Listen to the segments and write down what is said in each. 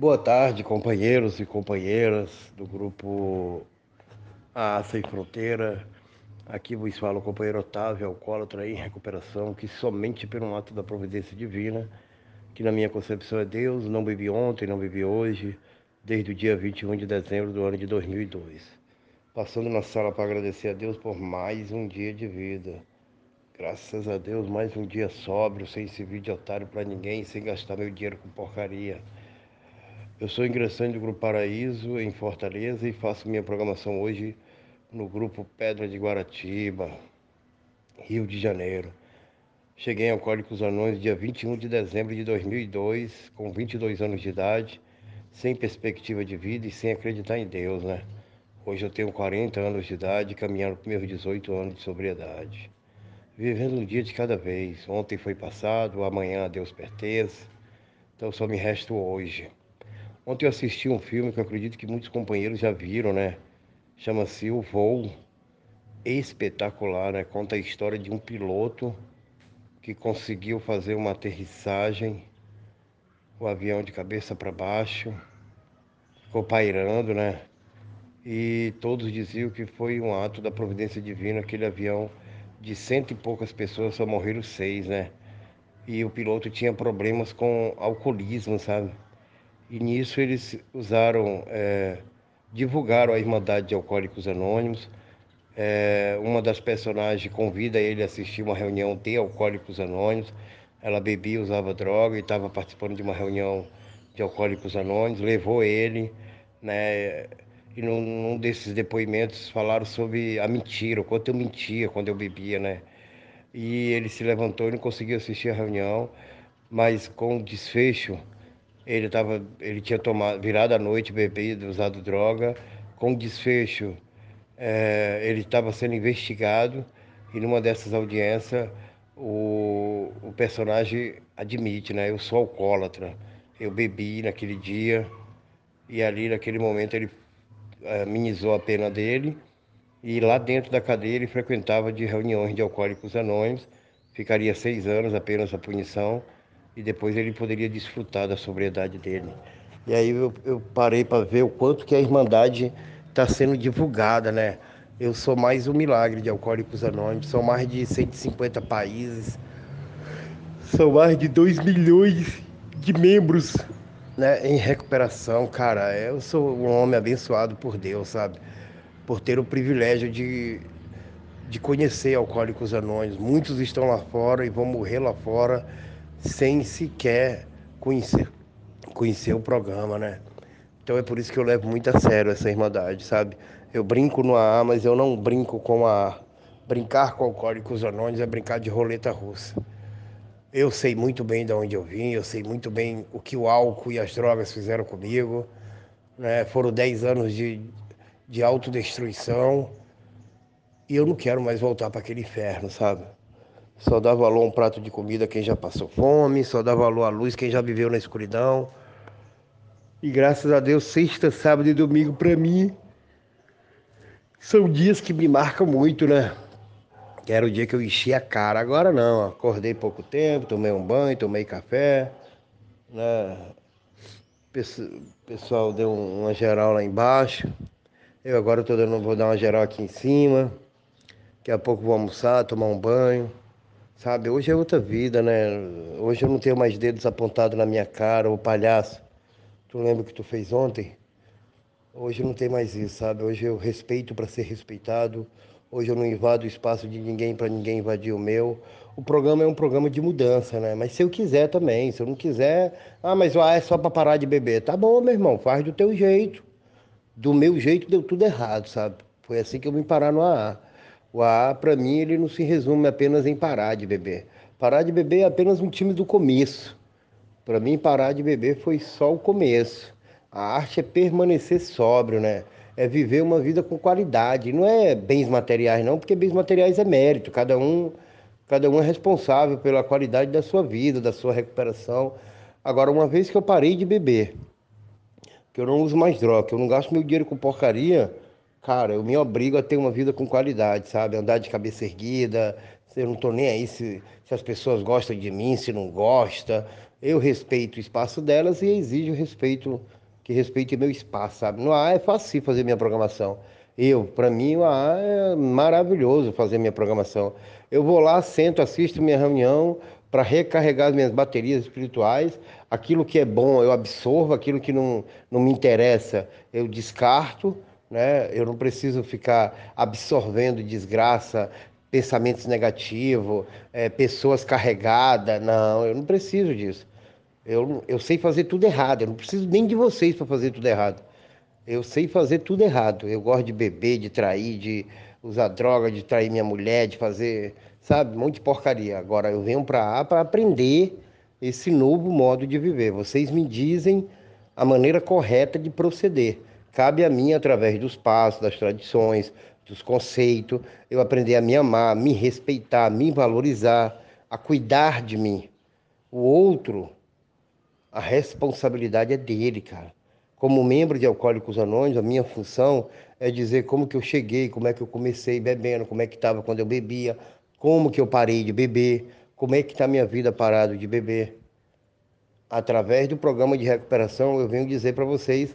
Boa tarde, companheiros e companheiras do grupo A Sem Fronteira. Aqui vos fala o companheiro Otávio, alcoólatra em recuperação, que somente pelo ato da providência divina, que na minha concepção é Deus, não bebi ontem, não bebi hoje, desde o dia 21 de dezembro do ano de 2002. Passando na sala para agradecer a Deus por mais um dia de vida. Graças a Deus, mais um dia sóbrio, sem servir de otário para ninguém, sem gastar meu dinheiro com porcaria. Eu sou ingressante do Grupo Paraíso, em Fortaleza, e faço minha programação hoje no Grupo Pedra de Guaratiba, Rio de Janeiro. Cheguei em Alcoólicos Anões dia 21 de dezembro de 2002, com 22 anos de idade, sem perspectiva de vida e sem acreditar em Deus, né? Hoje eu tenho 40 anos de idade, caminhando para meus 18 anos de sobriedade. Vivendo um dia de cada vez. Ontem foi passado, amanhã a Deus pertence. Então só me resta hoje. Ontem eu assisti um filme que eu acredito que muitos companheiros já viram, né? Chama-se O Voo. Espetacular, né? Conta a história de um piloto que conseguiu fazer uma aterrissagem, o avião de cabeça para baixo, ficou pairando, né? E todos diziam que foi um ato da providência divina, aquele avião de cento e poucas pessoas, só morreram seis, né? E o piloto tinha problemas com alcoolismo, sabe? E nisso eles usaram, é, divulgaram a Irmandade de Alcoólicos Anônimos. É, uma das personagens convida ele a assistir uma reunião de Alcoólicos Anônimos. Ela bebia, usava droga e estava participando de uma reunião de Alcoólicos Anônimos. Levou ele, né? E num, num desses depoimentos falaram sobre a mentira, o quanto eu mentia quando eu bebia, né? E ele se levantou e não conseguiu assistir a reunião, mas com desfecho ele, tava, ele tinha tomado, virado à noite, bebido, usado droga. Com desfecho, é, ele estava sendo investigado e numa dessas audiências o, o personagem admite, né? Eu sou alcoólatra, eu bebi naquele dia e ali naquele momento ele é, minimizou a pena dele e lá dentro da cadeia ele frequentava de reuniões de alcoólicos anônimos, ficaria seis anos apenas a punição e depois ele poderia desfrutar da sobriedade dele. E aí eu, eu parei para ver o quanto que a Irmandade está sendo divulgada, né? Eu sou mais um milagre de Alcoólicos Anônimos, são mais de 150 países, são mais de 2 milhões de membros né, em recuperação, cara. Eu sou um homem abençoado por Deus, sabe? Por ter o privilégio de, de conhecer Alcoólicos Anônimos. Muitos estão lá fora e vão morrer lá fora sem sequer conhecer, conhecer o programa, né? Então é por isso que eu levo muito a sério essa irmandade, sabe? Eu brinco no AA, mas eu não brinco com a brincar com alcoólicos anônimos é brincar de roleta russa. Eu sei muito bem de onde eu vim, eu sei muito bem o que o álcool e as drogas fizeram comigo. Né? Foram 10 anos de, de autodestruição e eu não quero mais voltar para aquele inferno, sabe? Só dá valor a um prato de comida quem já passou fome, só dá valor à luz quem já viveu na escuridão. E graças a Deus, sexta, sábado e domingo para mim são dias que me marcam muito, né? Que era o dia que eu enchi a cara. Agora não, acordei pouco tempo, tomei um banho, tomei café, né? O pessoal deu uma geral lá embaixo. Eu agora tô dando, vou dar uma geral aqui em cima. Daqui a pouco vou almoçar, tomar um banho. Sabe, hoje é outra vida, né? Hoje eu não tenho mais dedos apontados na minha cara, o palhaço. Tu lembra o que tu fez ontem? Hoje não tem mais isso, sabe? Hoje eu respeito para ser respeitado. Hoje eu não invado o espaço de ninguém para ninguém invadir o meu. O programa é um programa de mudança, né? Mas se eu quiser também, se eu não quiser, ah, mas ah, é só para parar de beber. Tá bom, meu irmão, faz do teu jeito. Do meu jeito deu tudo errado, sabe? Foi assim que eu vim parar no AA. O AA, para mim, ele não se resume apenas em parar de beber. Parar de beber é apenas um time do começo. Para mim, parar de beber foi só o começo. A arte é permanecer sóbrio, né? É viver uma vida com qualidade. Não é bens materiais, não, porque bens materiais é mérito. Cada um, cada um é responsável pela qualidade da sua vida, da sua recuperação. Agora, uma vez que eu parei de beber, que eu não uso mais droga, que eu não gasto meu dinheiro com porcaria, cara, eu me obrigo a ter uma vida com qualidade, sabe? Andar de cabeça erguida, eu não tô nem aí se, se as pessoas gostam de mim, se não gosta. Eu respeito o espaço delas e exijo respeito, que respeite meu espaço, sabe? No AA é fácil fazer minha programação. Eu, para mim, o AA é maravilhoso fazer minha programação. Eu vou lá, sento, assisto minha reunião para recarregar as minhas baterias espirituais. Aquilo que é bom eu absorvo, aquilo que não, não me interessa eu descarto. Né? Eu não preciso ficar absorvendo desgraça, pensamentos negativos, é, pessoas carregadas. Não, eu não preciso disso. Eu, eu sei fazer tudo errado. Eu não preciso nem de vocês para fazer tudo errado. Eu sei fazer tudo errado. Eu gosto de beber, de trair, de usar droga, de trair minha mulher, de fazer, sabe, um monte de porcaria. Agora eu venho para para aprender esse novo modo de viver. Vocês me dizem a maneira correta de proceder. Cabe a mim, através dos passos, das tradições, dos conceitos, eu aprender a me amar, me respeitar, me valorizar, a cuidar de mim. O outro, a responsabilidade é dele, cara. Como membro de Alcoólicos Anônimos, a minha função é dizer como que eu cheguei, como é que eu comecei bebendo, como é que estava quando eu bebia, como que eu parei de beber, como é que está minha vida parado de beber. Através do programa de recuperação, eu venho dizer para vocês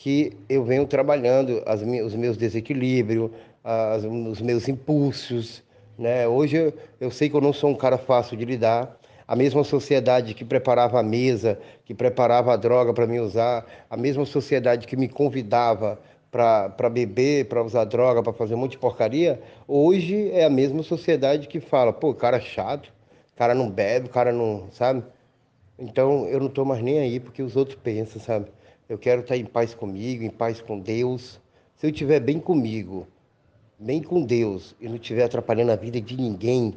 que eu venho trabalhando as, os meus desequilíbrios, as, os meus impulsos. Né? Hoje eu, eu sei que eu não sou um cara fácil de lidar, a mesma sociedade que preparava a mesa, que preparava a droga para me usar, a mesma sociedade que me convidava para beber, para usar droga, para fazer um monte de porcaria, hoje é a mesma sociedade que fala, pô, cara chato, cara não bebe, cara não, sabe? Então eu não estou mais nem aí porque os outros pensam, sabe? Eu quero estar em paz comigo, em paz com Deus. Se eu estiver bem comigo, bem com Deus e não estiver atrapalhando a vida de ninguém,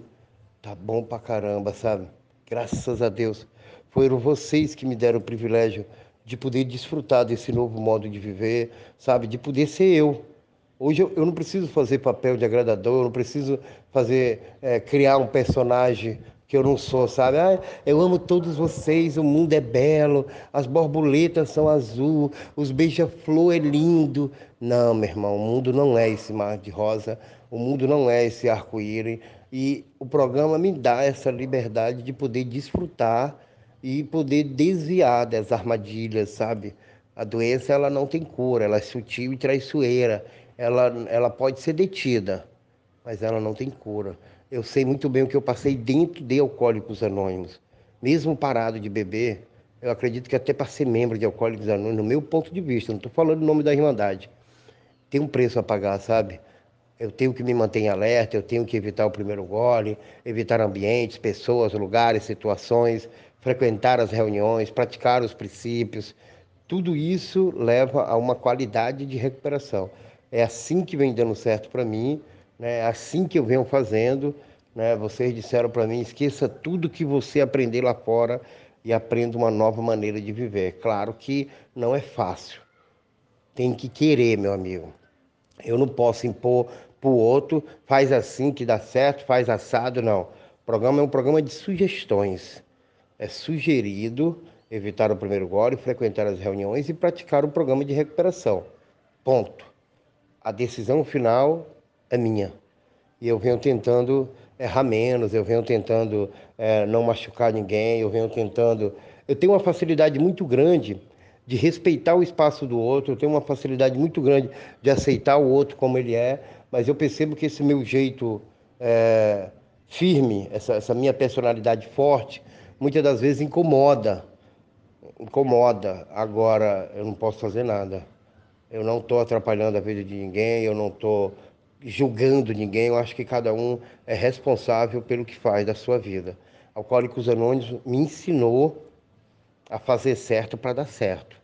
tá bom pra caramba, sabe? Graças a Deus. Foram vocês que me deram o privilégio de poder desfrutar desse novo modo de viver, sabe? De poder ser eu. Hoje eu, eu não preciso fazer papel de agradador, eu não preciso fazer, é, criar um personagem que eu não sou, sabe? Ah, eu amo todos vocês, o mundo é belo, as borboletas são azul, os beija-flor é lindo. Não, meu irmão, o mundo não é esse mar de rosa, o mundo não é esse arco-íris. E o programa me dá essa liberdade de poder desfrutar e poder desviar das armadilhas, sabe? A doença ela não tem cura, ela é sutil e traiçoeira. Ela, ela pode ser detida, mas ela não tem cura. Eu sei muito bem o que eu passei dentro de Alcoólicos Anônimos. Mesmo parado de beber, eu acredito que até para ser membro de Alcoólicos Anônimos, no meu ponto de vista, não estou falando o nome da Irmandade, tem um preço a pagar, sabe? eu tenho que me manter alerta, eu tenho que evitar o primeiro gole, evitar ambientes, pessoas, lugares, situações, frequentar as reuniões, praticar os princípios. Tudo isso leva a uma qualidade de recuperação. É assim que vem dando certo para mim, né? assim que eu venho fazendo. Né? Vocês disseram para mim: esqueça tudo que você aprender lá fora e aprenda uma nova maneira de viver. Claro que não é fácil. Tem que querer, meu amigo. Eu não posso impor para o outro, faz assim que dá certo, faz assado, não. O programa é um programa de sugestões. É sugerido evitar o primeiro gole, frequentar as reuniões e praticar o programa de recuperação. Ponto. A decisão final é minha. E eu venho tentando errar menos, eu venho tentando é, não machucar ninguém, eu venho tentando. Eu tenho uma facilidade muito grande de respeitar o espaço do outro, eu tenho uma facilidade muito grande de aceitar o outro como ele é, mas eu percebo que esse meu jeito é, firme, essa, essa minha personalidade forte, muitas das vezes incomoda. Incomoda. Agora, eu não posso fazer nada. Eu não estou atrapalhando a vida de ninguém, eu não estou julgando ninguém. Eu acho que cada um é responsável pelo que faz da sua vida. Alcoólicos Anônimos me ensinou a fazer certo para dar certo.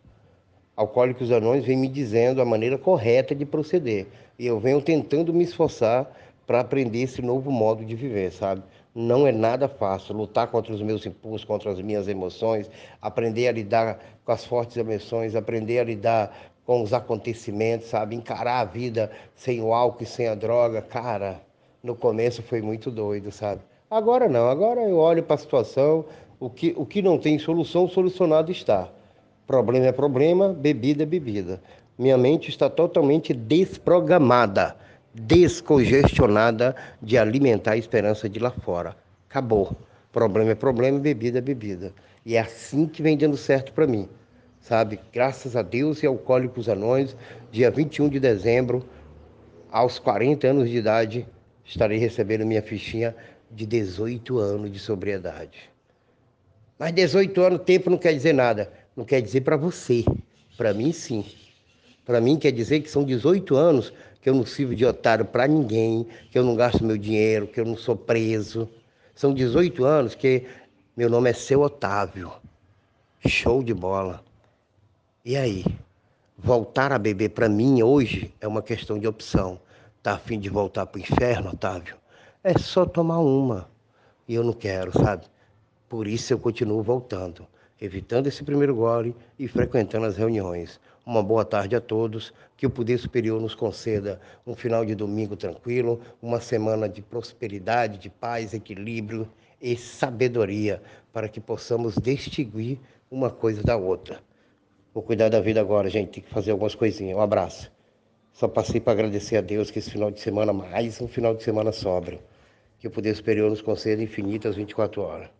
Alcoólicos Anônimos vem me dizendo a maneira correta de proceder. E eu venho tentando me esforçar para aprender esse novo modo de viver, sabe? Não é nada fácil lutar contra os meus impulsos, contra as minhas emoções, aprender a lidar com as fortes emoções, aprender a lidar com os acontecimentos, sabe? Encarar a vida sem o álcool e sem a droga. Cara, no começo foi muito doido, sabe? Agora não, agora eu olho para a situação, o que, o que não tem solução, solucionado está. Problema é problema, bebida é bebida. Minha mente está totalmente desprogramada, descongestionada de alimentar a esperança de lá fora. Acabou. Problema é problema, bebida é bebida. E é assim que vem dando certo para mim. Sabe? Graças a Deus e Alcoólicos Anões, dia 21 de dezembro, aos 40 anos de idade, estarei recebendo minha fichinha de 18 anos de sobriedade. Mas 18 anos, tempo não quer dizer nada. Não quer dizer para você. Para mim, sim. Para mim quer dizer que são 18 anos que eu não sirvo de otário para ninguém, que eu não gasto meu dinheiro, que eu não sou preso. São 18 anos que meu nome é Seu Otávio. Show de bola. E aí? Voltar a beber para mim hoje é uma questão de opção. Tá afim de voltar para o inferno, Otávio? É só tomar uma. E eu não quero, sabe? Por isso eu continuo voltando evitando esse primeiro gole e frequentando as reuniões. Uma boa tarde a todos, que o Poder Superior nos conceda um final de domingo tranquilo, uma semana de prosperidade, de paz, equilíbrio e sabedoria, para que possamos distinguir uma coisa da outra. Vou cuidar da vida agora, gente, tem que fazer algumas coisinhas. Um abraço. Só passei para agradecer a Deus que esse final de semana, mais um final de semana sobra. Que o Poder Superior nos conceda infinitas 24 horas.